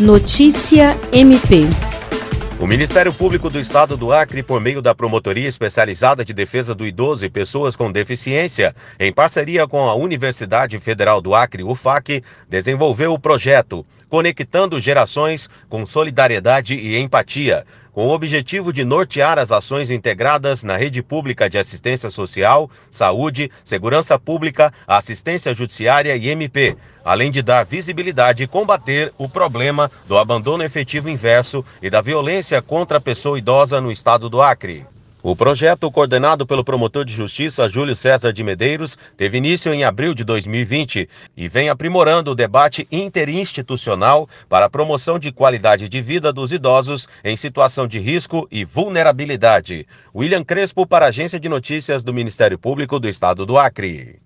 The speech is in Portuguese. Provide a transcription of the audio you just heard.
Notícia MP. O Ministério Público do Estado do Acre, por meio da Promotoria Especializada de Defesa do Idoso e Pessoas com Deficiência, em parceria com a Universidade Federal do Acre, UFAC, desenvolveu o projeto Conectando Gerações com Solidariedade e Empatia, com o objetivo de nortear as ações integradas na rede pública de assistência social, saúde, segurança pública, assistência judiciária e MP, além de dar visibilidade e combater o problema do abandono efetivo inverso e da violência contra a pessoa idosa no estado do Acre. O projeto, coordenado pelo promotor de justiça Júlio César de Medeiros, teve início em abril de 2020 e vem aprimorando o debate interinstitucional para a promoção de qualidade de vida dos idosos em situação de risco e vulnerabilidade. William Crespo, para a Agência de Notícias do Ministério Público do Estado do Acre.